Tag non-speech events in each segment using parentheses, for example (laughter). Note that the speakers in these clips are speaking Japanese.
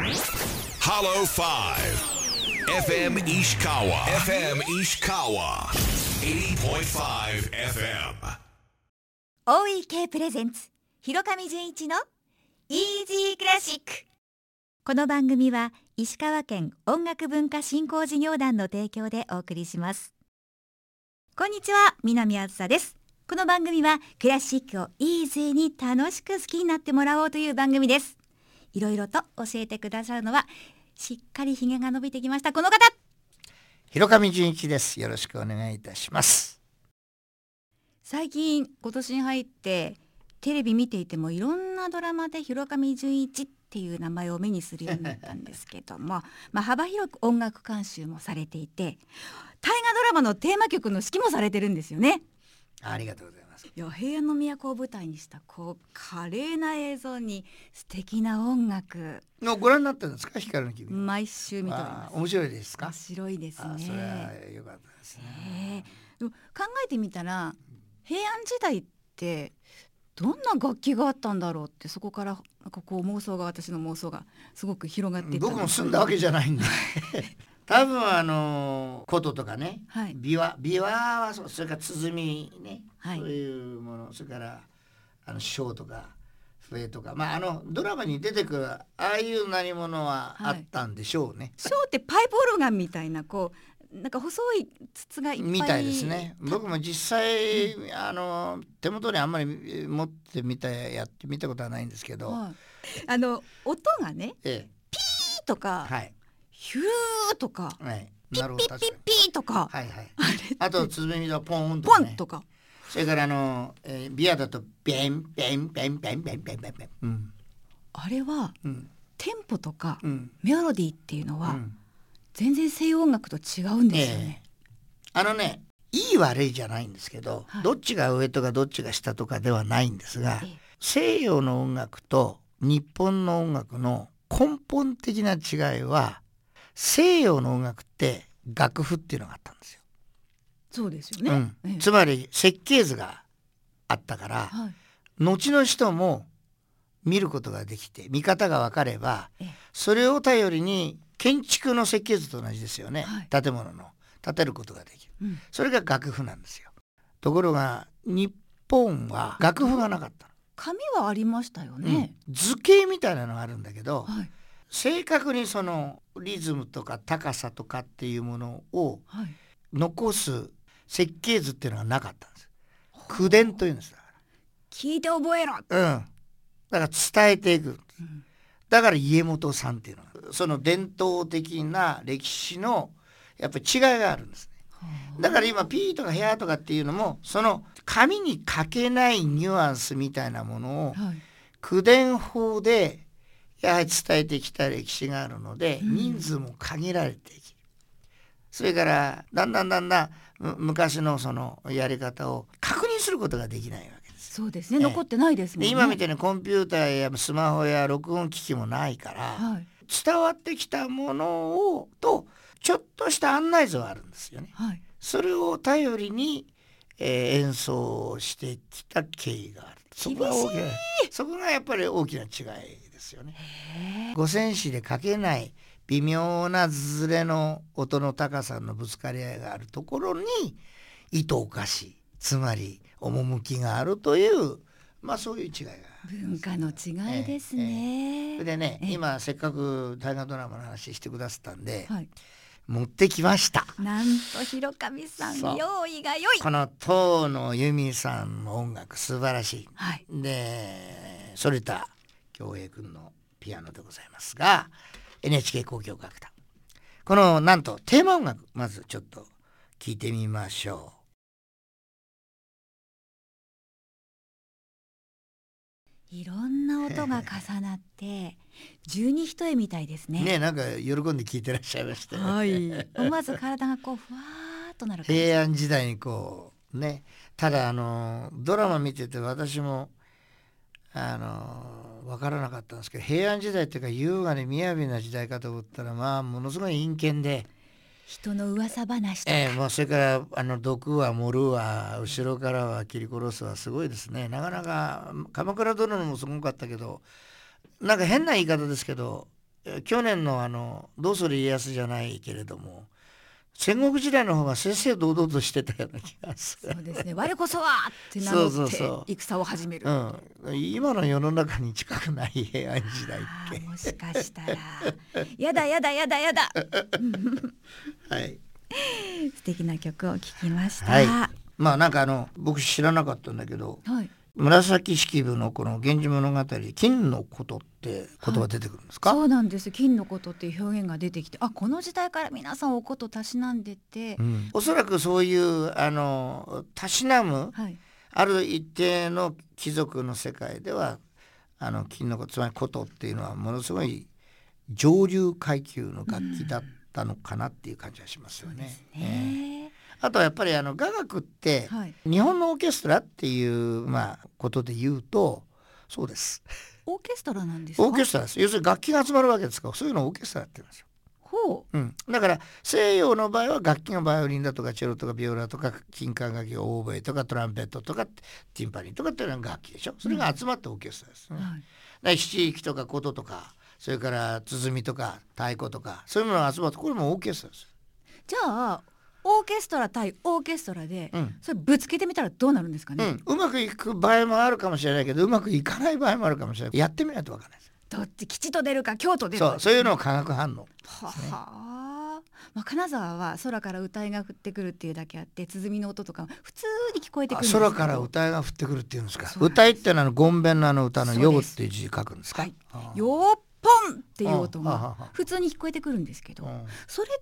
Hollow 5 FM Ishikawa. FM Ishikawa. 80.5 FM 大井系プレゼンツ広上純一のイージークラシックこの番組は石川県音楽文化振興事業団の提供でお送りします。こんにちは南あずさです。この番組はクラシックをイージーに楽しく好きになってもらおうという番組です。いろいろと教えてくださるのはしっかりひげが伸びてきましたこの方。広上純一です。よろしくお願いいたします。最近今年に入ってテレビ見ていてもいろんなドラマで広上純一っていう名前を目にするようになったんですけども (laughs) まあ幅広く音楽監修もされていて大河ドラマのテーマ曲の指揮もされてるんですよね。ありがとうございますいや平安の都を舞台にしたこう華麗な映像に素敵な音楽。のご覧になったんですか？光の君毎週見ております。あ面白いですか？面白いですあそれはね良かったですね。ねでも考えてみたら平安時代ってどんな楽器があったんだろうってそこからなんかこう妄想が私の妄想がすごく広がっていった僕も住んだわけじゃないんで多分あの琴とかね、はい。琵琶琵琶はそれから鼓ね、はい。そういうものそれからあの笙とか笛とかまああのドラマに出てくるああいう何者はあったんでしょうね、ショーってパイプオルガンみたいなこうなんか細い筒がいっぱい。みたいですね。僕も実際、あの手元にあんまり持ってみたやってみたことはないんですけど、はい。あの音がねえピーとか、えはいヒューとかはい。ピッピッピッピーとか、にはいはい。あれって。あと鼓がポーンとポか、ね、ンとか。それからあの、えー、ビアだとベンベンベンベンベンベンベンベン。うん。あれはうん。テンポとか、うん。メロディーっていうのは、うん。全然西洋音楽と違うんですよね。あのねいい悪いじゃないんですけど、はい。どっちが上とかどっちが下とかではないんですがええ。西洋の音楽と日本の音楽の根本的な違いは西洋の音楽って楽譜っていうのがあったんですよ。そうですよね。うん。ええ。つまり設計図があったからはい。後の人も見ることができて見方が分かればええ。それを頼りに建築の設計図と同じですよね、はい。建物の建てることができる。うん。それが楽譜なんですよ。ところが日本は楽譜がなかった紙はありましたよの、ね。うん。図形みたいなのがあるんだけどはい正確にそのリズムとか高さとかっていうものをはい。残す設計図っていうのがなかったんです。口伝というんです。だか聞いて覚えろ。らうん。だから伝えていくうん。だから家元さんっていうのが。その伝統的な歴史のやっぱり違いがあるんです。ねだから今ピーとかヘアとかっていうのもその紙に書けないニュアンスみたいなものをはい。口伝法でやはり伝えてきた歴史があるのでうん人数も限られていきる、それからだんだんだんだんむ昔のそのやり方を確認することができないわけですよ。そうですね。ええ残ってないですもんね。で今みたいにコンピューターやスマホや録音機器もないから、はい伝わってきたものをとちょっとした案内図はあるんですよね。はい。それを頼りに、えー演奏してきた経緯がある。そこが大きなそこがやっぱり大きな違いですよね。五線紙で書けない微妙なズレの音の高さのぶつかり合いがあるところに糸おかしつまり趣があるというまあそういう違いが。文化の違いですね。それでねええ今せっかく大河ドラマの話してくださったんで、はい。持ってきましたなんと広上さん用意が良い。この遠野由美さんの音楽素晴らしはい。いで反田恭平君のピアノでございますが NHK 交響楽団このなんとテーマ音楽まずちょっと聞いてみましょいろんな音が重なって十二一重みたいですね。うねなんか喜んで聞いてらっしゃいましたよはい。思わず体がこうふわーっとなる。平安時代にこうねただあのドラマ見てて私もあの分からなかったんですけど平安時代っていうか優雅で雅な時代かと思ったらまあものすごい陰険で、人の噂話とか、ええもうそれからあの毒は盛るわ後ろからは切り殺すわすごいですね。なかなか鎌倉殿もすごかったけどなんか変な言い方ですけどえ去年のあの「どうする家康」じゃないけれども戦国時代の方が正々堂々としてたような気がする。そうですね。我こそはって名乗ってそうそうそう戦を始める。うん、今の世の中に近くない平安時代っあけーもしかしたらやだやだやだやだ (laughs) はい素敵な曲を聴きました。はいはまあなんかあの僕知らなかったんだけどい。紫式部のこの「源氏物語」金のことって言葉出てくるんですか、そうなんです。金のことっていう表現が出てきてあこの時代から皆さんおことたしなんでて、うん。おそらくそういうあのたしなむはい。ある一定の貴族の世界ではあの金のことつまり琴っていうのはものすごい上流階級の楽器だったのかなっていう感じがしますよね。ええねあとはやっぱりあの雅楽ってはい日本のオーケストラっていうまあことで言うとそうです。オーケストラなんですか？オーケストラです。要するに楽器が集まるわけですからそういうのをオーケストラって言うんですよ。ほううん、だから西洋の場合は楽器がバイオリンだとかチェロとかビオラとか金管楽器オーボエとかトランペットとかティンパニーとかっていうのが楽器でしょそれが集まったオーケストラですね。だかはいら七域とか琴とかそれから鼓とか太鼓とかそういうものが集まってこれもオーケストラです。じゃあオーケストラ対オーケストラで、うん。それぶつけてみたらどうなるんですかね、うん、うまくいく場合もあるかもしれないけどうまくいかない場合もあるかもしれない。やってみないとわからないどっち吉と出るか京と出るかそう。そういうのを化学反応ははまあ、金沢は空から歌いが降ってくるっていうだけあって鼓の音とか普通に聞こえてくある空から歌いが降ってくるっていうんですか。歌いってのはごんべんのあの歌の「よ」っていう字書くんですか、はい。よー。っぽんっていう音が普通に聞こえてくるんですけど、うん。それと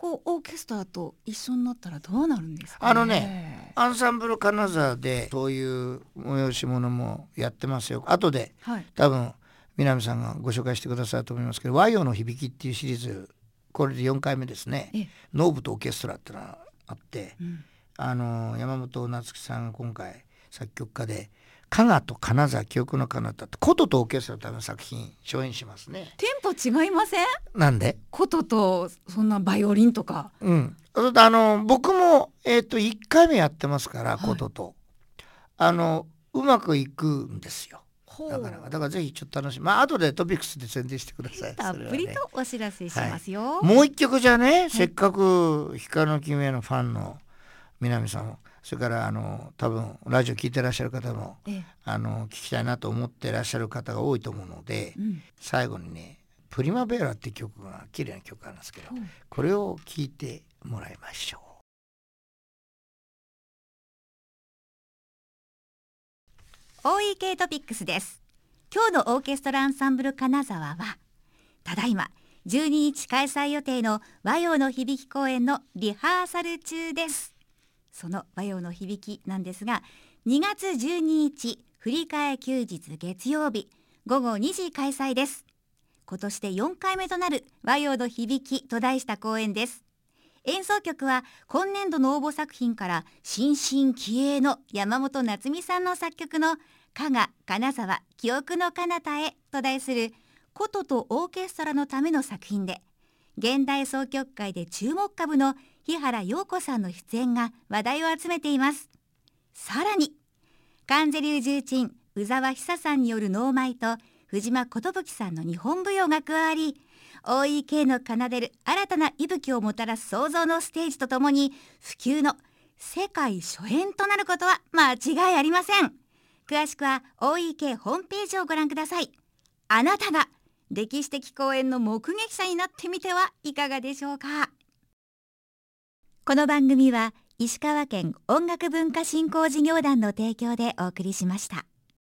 こうオーケストラと一緒になったらどうなるんですか、ね、あのねアンサンブル金沢でそういう催し物もやってますよ。後ではい。多分南さんがご紹介してくださると思いますけど「和洋の響き」っていうシリーズこれで4回目ですね。ええ。ノーブとオーケストラってのがあってうん。あの山本夏樹さんが今回作曲家で加賀と金沢記憶の彼方って琴とオーケストラのための作品初演しますね。テンポ違いません？なんで？琴とそんなバイオリンとか。うん、あの僕も、えー、と1回目やってますからはい。琴と、あのうまくいくんですよ。だからだからぜひちょっと楽しみ。まあ後でトピックスで宣伝してください。たっぷりとお知らせしますよ、もう一曲じゃね、せっかく光の君へのファンの南さんもそれからあの多分ラジオ聞いてらっしゃる方もええ。あの聞きたいなと思ってらっしゃる方が多いと思うので、うん。最後にね「プリマベーラ」っていう曲が綺麗な曲があるんですけどほうこれを聞いてもらいましょう。OEK トピックスです。今日のオーケストラアンサンブル金沢はただいま12日開催予定の和洋の響き公演のリハーサル中ですその和洋の響きなんですが2月12日振り替え休日月曜日午後2時開催です。今年で4回目となる和洋の響きと題した公演です。演奏曲は今年度の応募作品から新進気鋭の山本夏美さんの作曲の加賀金沢記憶の彼方へと題する琴とオーケストラのための作品で現代奏曲界で注目株の日原陽子さんの出演が話題を集めています。さらに関ゼ流重鎮宇沢久さんによる能舞と藤間寿さんの日本舞踊が加わり OEK の奏でる新たな息吹をもたらす創造のステージとともに普及の世界初演となることは間違いありません。詳しくは OEK ホームページをご覧ください。あなたが歴史的公演の目撃者になってみてはいかがでしょうか。この番組は石川県音楽文化振興事業団の提供でお送りしました。